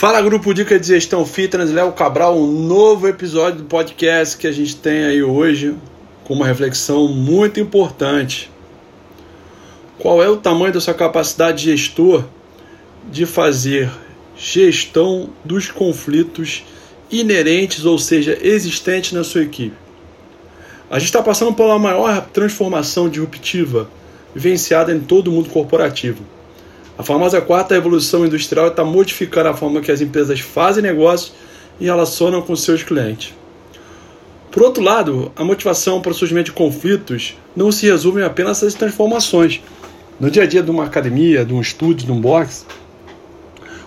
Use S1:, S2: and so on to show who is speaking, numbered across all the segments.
S1: Fala grupo Dica de Gestão Fitness, Léo Cabral, um novo episódio do podcast que a gente tem aí hoje com uma reflexão muito importante. Qual é o tamanho da sua capacidade de gestor de fazer gestão dos conflitos inerentes, ou seja, existentes na sua equipe? A gente está passando pela maior transformação disruptiva vivenciada em todo o mundo corporativo a famosa quarta revolução industrial está modificando a forma que as empresas fazem negócios e relacionam com seus clientes. Por outro lado, a motivação para o surgimento de conflitos não se resume apenas às transformações. No dia a dia de uma academia, de um estúdio, de um box,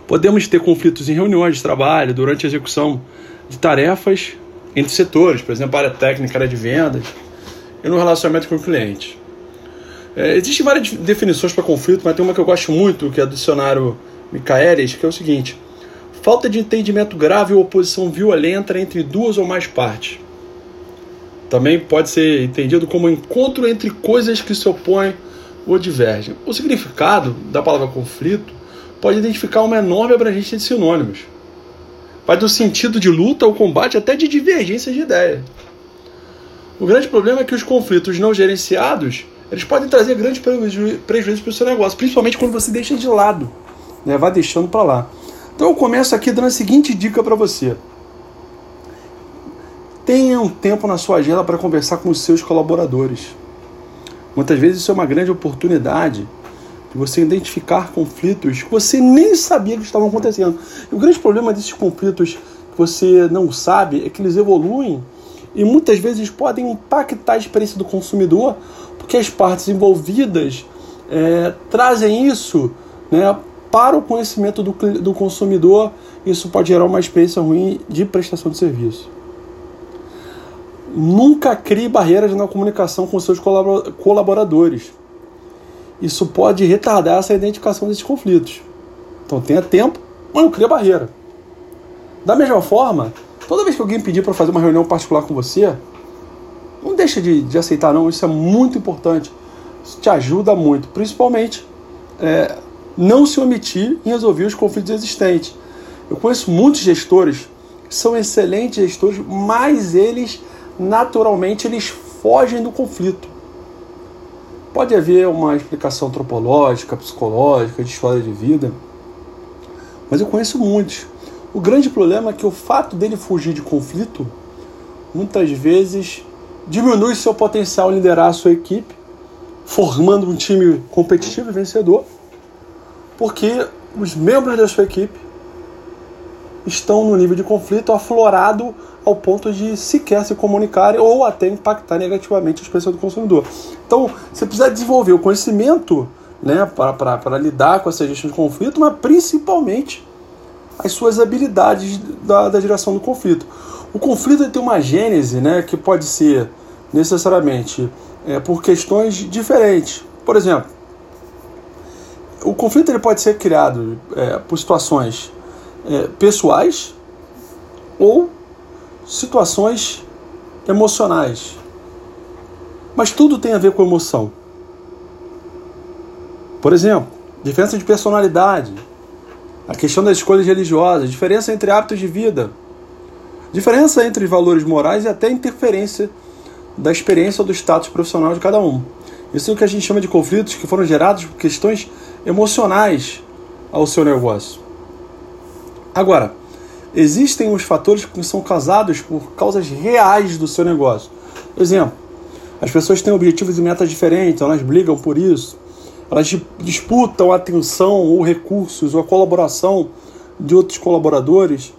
S1: podemos ter conflitos em reuniões de trabalho, durante a execução de tarefas entre setores, por exemplo, área técnica, área de vendas, e no relacionamento com o cliente. É, Existem várias definições para conflito, mas tem uma que eu gosto muito, que é do dicionário Michaelis, que é o seguinte: falta de entendimento grave ou oposição violenta entre duas ou mais partes. Também pode ser entendido como encontro entre coisas que se opõem ou divergem. O significado da palavra conflito pode identificar uma enorme abrangência de sinônimos. Vai do sentido de luta ou combate até de divergência de ideia. O grande problema é que os conflitos não gerenciados eles podem trazer grandes prejuízos para o seu negócio, principalmente quando você deixa de lado, né? vai deixando para lá. Então eu começo aqui dando a seguinte dica para você. Tenha um tempo na sua agenda para conversar com os seus colaboradores. Muitas vezes isso é uma grande oportunidade de você identificar conflitos que você nem sabia que estavam acontecendo. E o grande problema desses conflitos que você não sabe é que eles evoluem e muitas vezes podem impactar a experiência do consumidor, porque as partes envolvidas é, trazem isso né, para o conhecimento do, do consumidor. Isso pode gerar uma experiência ruim de prestação de serviço. Nunca crie barreiras na comunicação com seus colaboradores. Isso pode retardar essa identificação desses conflitos. Então tenha tempo, mas não crie barreira. Da mesma forma, Toda vez que alguém pedir para fazer uma reunião particular com você, não deixa de, de aceitar não, isso é muito importante. Isso te ajuda muito, principalmente é, não se omitir em resolver os conflitos existentes. Eu conheço muitos gestores que são excelentes gestores, mas eles naturalmente eles fogem do conflito. Pode haver uma explicação antropológica, psicológica, de história de vida, mas eu conheço muitos o grande problema é que o fato dele fugir de conflito muitas vezes diminui seu potencial em liderar a sua equipe, formando um time competitivo e vencedor, porque os membros da sua equipe estão no nível de conflito aflorado ao ponto de sequer se comunicarem ou até impactar negativamente a experiência do consumidor. Então, você precisa desenvolver o conhecimento né, para lidar com essa gestão de conflito, mas principalmente as suas habilidades da, da geração do conflito. O conflito tem uma gênese né, que pode ser necessariamente é, por questões diferentes. Por exemplo, o conflito ele pode ser criado é, por situações é, pessoais ou situações emocionais. Mas tudo tem a ver com emoção. Por exemplo, diferença de personalidade, a questão das escolhas religiosas, diferença entre hábitos de vida, diferença entre valores morais e até interferência da experiência ou do status profissional de cada um. Isso é o que a gente chama de conflitos que foram gerados por questões emocionais ao seu negócio. Agora, existem os fatores que são causados por causas reais do seu negócio. Exemplo, as pessoas têm objetivos e metas diferentes, elas brigam por isso elas disputam a atenção ou recursos ou a colaboração de outros colaboradores.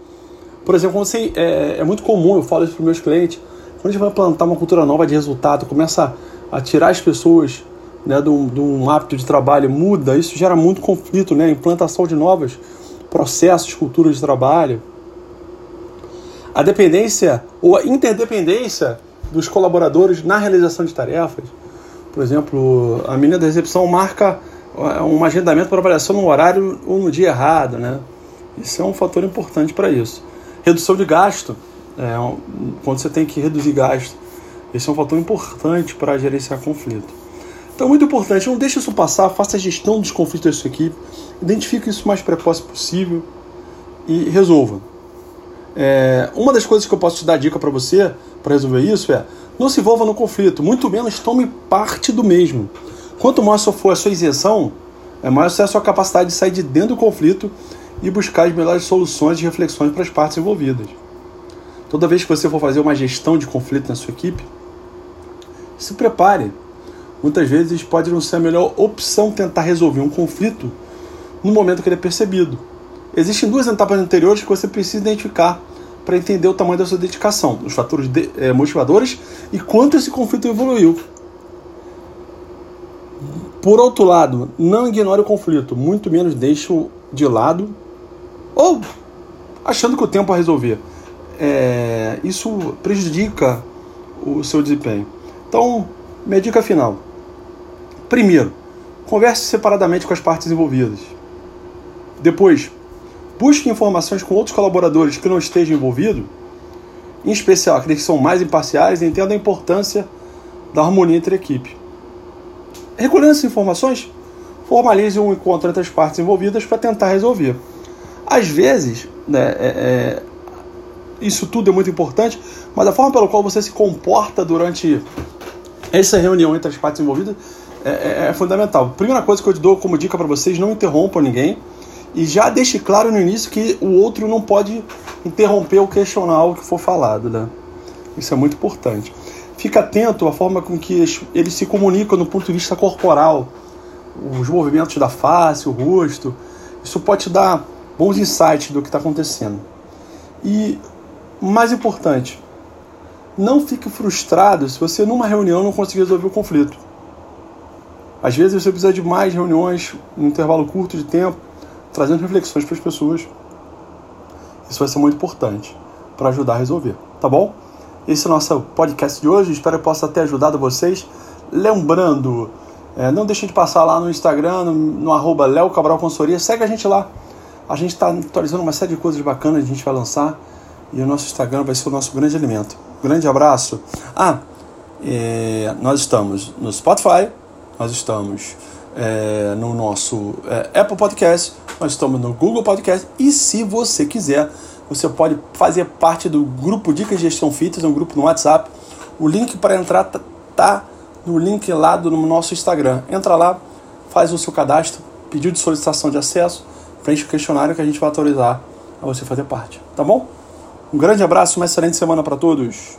S1: Por exemplo, você, é, é muito comum, eu falo isso para meus clientes, quando a gente vai plantar uma cultura nova de resultado, começa a, a tirar as pessoas né, de, um, de um hábito de trabalho, muda, isso gera muito conflito, né? implantação de novos processos, culturas de trabalho. A dependência ou a interdependência dos colaboradores na realização de tarefas por exemplo, a menina da recepção marca é, um agendamento para avaliação no horário ou no dia errado, né? Isso é um fator importante para isso. Redução de gasto, é, quando você tem que reduzir gasto, esse é um fator importante para gerenciar conflito. Então, muito importante, não deixe isso passar, faça a gestão dos conflitos da sua equipe, identifique isso o mais precoce possível e resolva. É, uma das coisas que eu posso te dar dica para você para resolver isso é não se envolva no conflito, muito menos tome parte do mesmo. Quanto maior for a sua isenção, é maior será a sua capacidade de sair de dentro do conflito e buscar as melhores soluções e reflexões para as partes envolvidas. Toda vez que você for fazer uma gestão de conflito na sua equipe, se prepare. Muitas vezes pode não ser a melhor opção tentar resolver um conflito no momento que ele é percebido. Existem duas etapas anteriores que você precisa identificar para entender o tamanho da sua dedicação, os fatores de, eh, motivadores e quanto esse conflito evoluiu. Por outro lado, não ignore o conflito, muito menos deixe-o de lado ou achando que o tempo a resolver. É, isso prejudica o seu desempenho. Então, minha dica final. Primeiro, converse separadamente com as partes envolvidas. Depois, busque informações com outros colaboradores que não estejam envolvidos, em especial aqueles que são mais imparciais, e entenda a importância da harmonia entre a equipe. Recolhendo essas informações, formalize um encontro entre as partes envolvidas para tentar resolver. Às vezes, né, é, é, isso tudo é muito importante, mas a forma pela qual você se comporta durante essa reunião entre as partes envolvidas é, é, é fundamental. Primeira coisa que eu te dou como dica para vocês: não interrompam ninguém e já deixe claro no início que o outro não pode interromper ou questionar o que for falado. Né? Isso é muito importante. Fica atento à forma com que eles se comunicam no ponto de vista corporal, os movimentos da face, o rosto. Isso pode te dar bons insights do que está acontecendo. E, mais importante, não fique frustrado se você numa reunião não conseguir resolver o conflito. Às vezes você precisa de mais reuniões, um intervalo curto de tempo, trazendo reflexões para as pessoas. Isso vai ser muito importante para ajudar a resolver, tá bom? Esse é o nosso podcast de hoje. Espero que possa ter ajudado vocês. Lembrando, é, não deixe de passar lá no Instagram, no, no arroba Léo Cabral Consultoria. Segue a gente lá. A gente está atualizando uma série de coisas bacanas que a gente vai lançar. E o nosso Instagram vai ser o nosso grande alimento. Grande abraço. Ah, é, nós estamos no Spotify, nós estamos é, no nosso é, Apple Podcast, nós estamos no Google Podcast e se você quiser, você pode fazer parte do grupo Dicas de Gestão Fitas, um grupo no WhatsApp. O link para entrar tá, tá no link lá do no nosso Instagram. Entra lá, faz o seu cadastro, pedido de solicitação de acesso, preenche o questionário que a gente vai autorizar a você fazer parte, tá bom? Um grande abraço, uma excelente semana para todos.